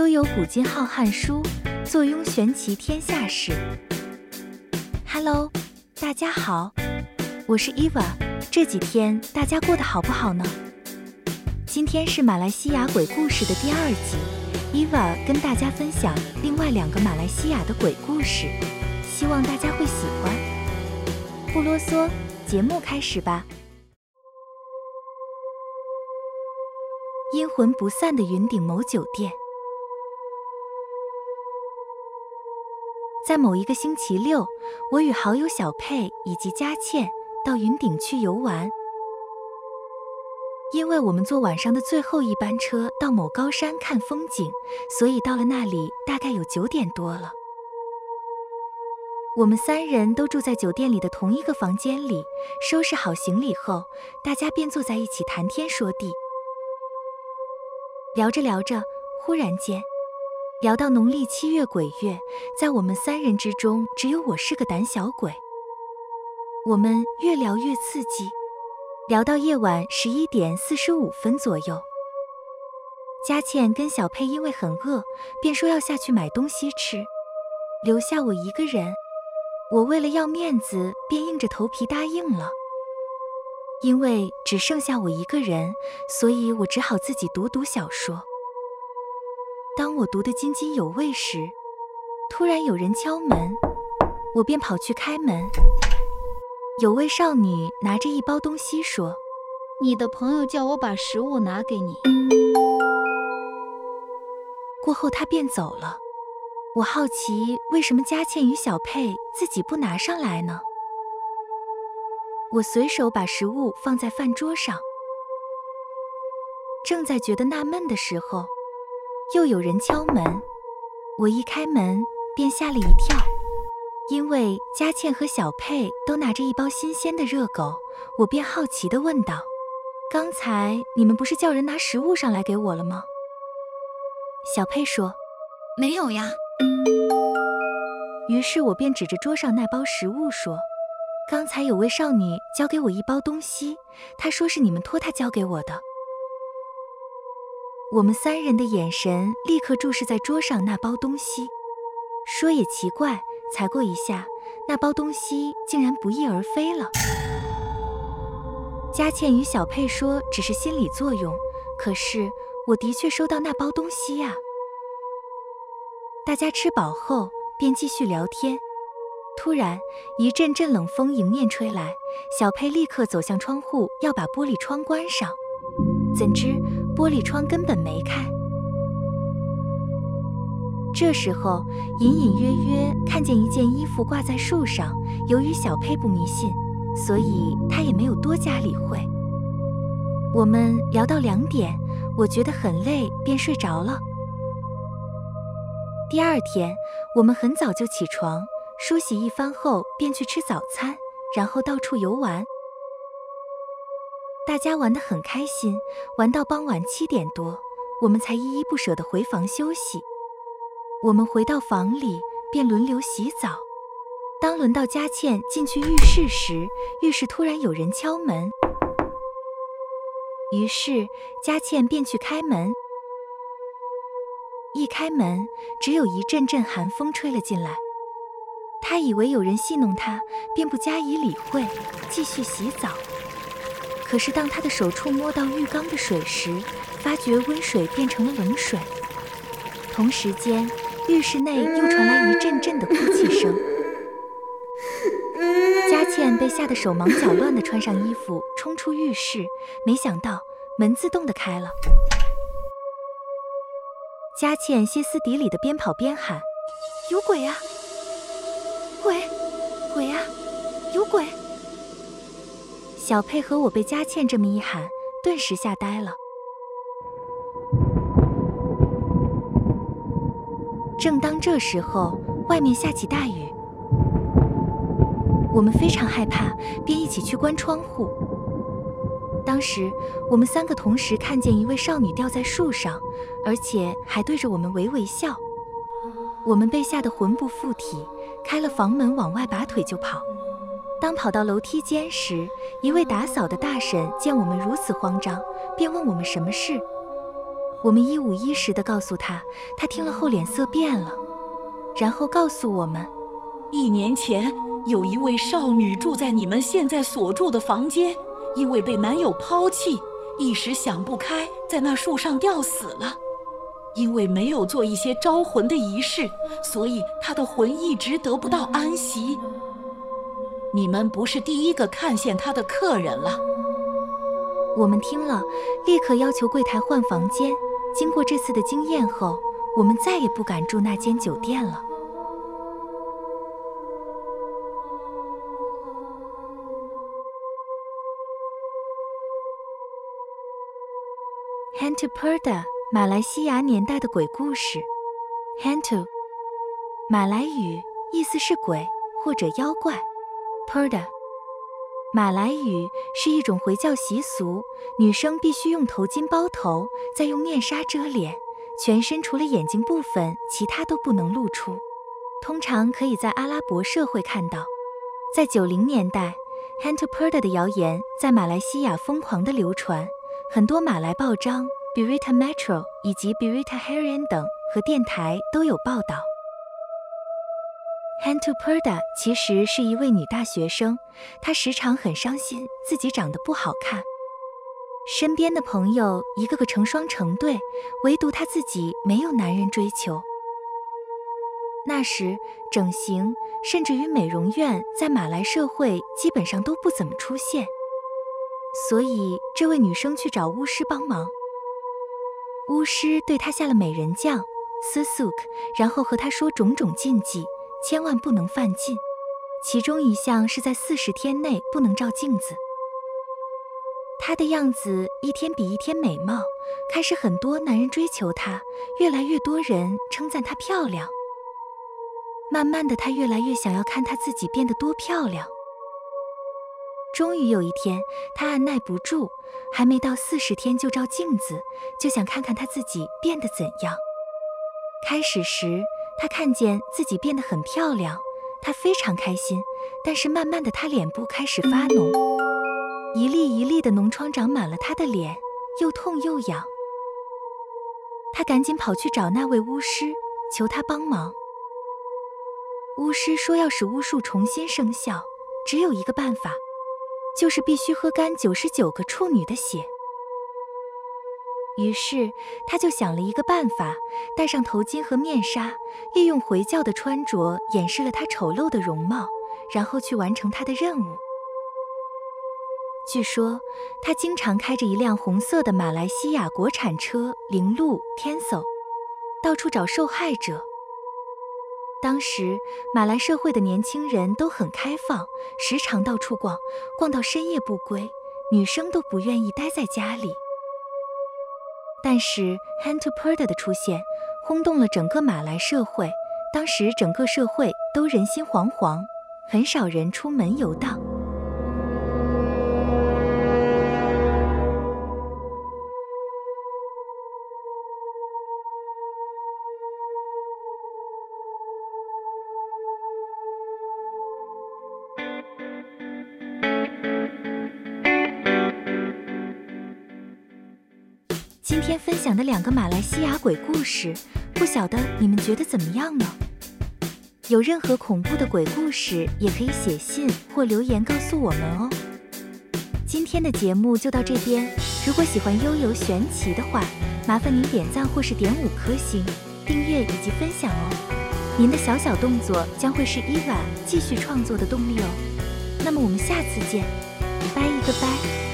悠悠古今浩瀚书，坐拥玄奇天下事。Hello，大家好，我是 Eva。这几天大家过得好不好呢？今天是马来西亚鬼故事的第二集，Eva 跟大家分享另外两个马来西亚的鬼故事，希望大家会喜欢。不啰嗦，节目开始吧。阴魂不散的云顶某酒店。在某一个星期六，我与好友小佩以及佳倩到云顶去游玩。因为我们坐晚上的最后一班车到某高山看风景，所以到了那里大概有九点多了。我们三人都住在酒店里的同一个房间里，收拾好行李后，大家便坐在一起谈天说地。聊着聊着，忽然间。聊到农历七月鬼月，在我们三人之中，只有我是个胆小鬼。我们越聊越刺激，聊到夜晚十一点四十五分左右，佳倩跟小佩因为很饿，便说要下去买东西吃，留下我一个人。我为了要面子，便硬着头皮答应了。因为只剩下我一个人，所以我只好自己读读小说。当我读得津津有味时，突然有人敲门，我便跑去开门。有位少女拿着一包东西说：“你的朋友叫我把食物拿给你。”过后她便走了。我好奇为什么佳倩与小佩自己不拿上来呢？我随手把食物放在饭桌上，正在觉得纳闷的时候。又有人敲门，我一开门便吓了一跳，因为佳倩和小佩都拿着一包新鲜的热狗，我便好奇地问道：“刚才你们不是叫人拿食物上来给我了吗？”小佩说：“没有呀。”于是我便指着桌上那包食物说：“刚才有位少女交给我一包东西，她说是你们托她交给我的。”我们三人的眼神立刻注视在桌上那包东西。说也奇怪，才过一下，那包东西竟然不翼而飞了。佳倩与小佩说只是心理作用，可是我的确收到那包东西呀。大家吃饱后便继续聊天。突然一阵阵冷风迎面吹来，小佩立刻走向窗户，要把玻璃窗关上。怎知玻璃窗根本没开。这时候，隐隐约约看见一件衣服挂在树上。由于小佩不迷信，所以他也没有多加理会。我们聊到两点，我觉得很累，便睡着了。第二天，我们很早就起床，梳洗一番后便去吃早餐，然后到处游玩。大家玩得很开心，玩到傍晚七点多，我们才依依不舍地回房休息。我们回到房里，便轮流洗澡。当轮到佳倩进去浴室时，浴室突然有人敲门，于是佳倩便去开门。一开门，只有一阵阵寒风吹了进来。她以为有人戏弄她，便不加以理会，继续洗澡。可是，当他的手触摸到浴缸的水时，发觉温水变成了冷水。同时间，浴室内又传来一阵阵的哭泣声。佳倩被吓得手忙脚乱地穿上衣服，冲出浴室，没想到门自动的开了。佳倩歇斯底里的边跑边喊：“有鬼啊！鬼，鬼啊！有鬼！”小佩和我被佳倩这么一喊，顿时吓呆了。正当这时候，外面下起大雨，我们非常害怕，便一起去关窗户。当时我们三个同时看见一位少女吊在树上，而且还对着我们微微笑。我们被吓得魂不附体，开了房门往外拔腿就跑。当跑到楼梯间时，一位打扫的大婶见我们如此慌张，便问我们什么事。我们一五一十地告诉他，他听了后脸色变了，然后告诉我们，一年前有一位少女住在你们现在所住的房间，因为被男友抛弃，一时想不开，在那树上吊死了。因为没有做一些招魂的仪式，所以她的魂一直得不到安息。你们不是第一个看见他的客人了。我们听了，立刻要求柜台换房间。经过这次的经验后，我们再也不敢住那间酒店了。Hantu Perda，马来西亚年代的鬼故事。Hantu，马来语意思是鬼或者妖怪。Perda。马来语是一种回教习俗，女生必须用头巾包头，再用面纱遮脸，全身除了眼睛部分，其他都不能露出。通常可以在阿拉伯社会看到。在九零年代，Hantu Perda 的谣言在马来西亚疯狂地流传，很多马来报章、Berita Metro 以及 Berita Harian 等和电台都有报道。Hantu Perda 其实是一位女大学生，她时常很伤心，自己长得不好看，身边的朋友一个个成双成对，唯独她自己没有男人追求。那时整形甚至于美容院在马来社会基本上都不怎么出现，所以这位女生去找巫师帮忙，巫师对她下了美人酱 Susuk，然后和她说种种禁忌。千万不能犯禁，其中一项是在四十天内不能照镜子。她的样子一天比一天美貌，开始很多男人追求她，越来越多人称赞她漂亮。慢慢的，她越来越想要看她自己变得多漂亮。终于有一天，她按耐不住，还没到四十天就照镜子，就想看看她自己变得怎样。开始时。她看见自己变得很漂亮，她非常开心。但是慢慢的，她脸部开始发脓，一粒一粒的脓疮长满了她的脸，又痛又痒。她赶紧跑去找那位巫师，求他帮忙。巫师说，要使巫术重新生效，只有一个办法，就是必须喝干九十九个处女的血。于是他就想了一个办法，戴上头巾和面纱，利用回教的穿着掩饰了他丑陋的容貌，然后去完成他的任务。据说他经常开着一辆红色的马来西亚国产车铃鹿 Tenso，到处找受害者。当时马来社会的年轻人都很开放，时常到处逛，逛到深夜不归，女生都不愿意待在家里。但是 Hantu Perda 的出现轰动了整个马来社会，当时整个社会都人心惶惶，很少人出门游荡。今天分享的两个马来西亚鬼故事，不晓得你们觉得怎么样呢？有任何恐怖的鬼故事，也可以写信或留言告诉我们哦。今天的节目就到这边，如果喜欢悠悠玄奇的话，麻烦您点赞或是点五颗星、订阅以及分享哦。您的小小动作将会是伊娃继续创作的动力哦。那么我们下次见，拜一个拜。